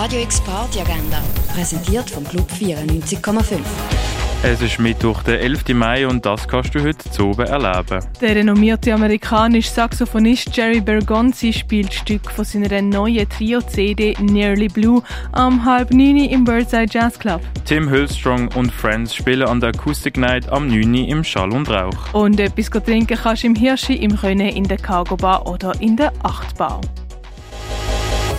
Radio X Party Agenda, präsentiert vom Club 94,5. Es ist Mittwoch, der 11. Mai und das kannst du heute zu oben erleben. Der renommierte amerikanische Saxophonist Jerry Bergonzi spielt Stück von seiner neuen Trio-CD Nearly Blue am halb neun im Birdseye Jazz Club. Tim Hillstrong und Friends spielen an der Acoustic Night am 9. im Schall und Rauch. Und etwas trinken kannst du im Hirschi, im Können, in der Cargo Bar oder in der Achtbar.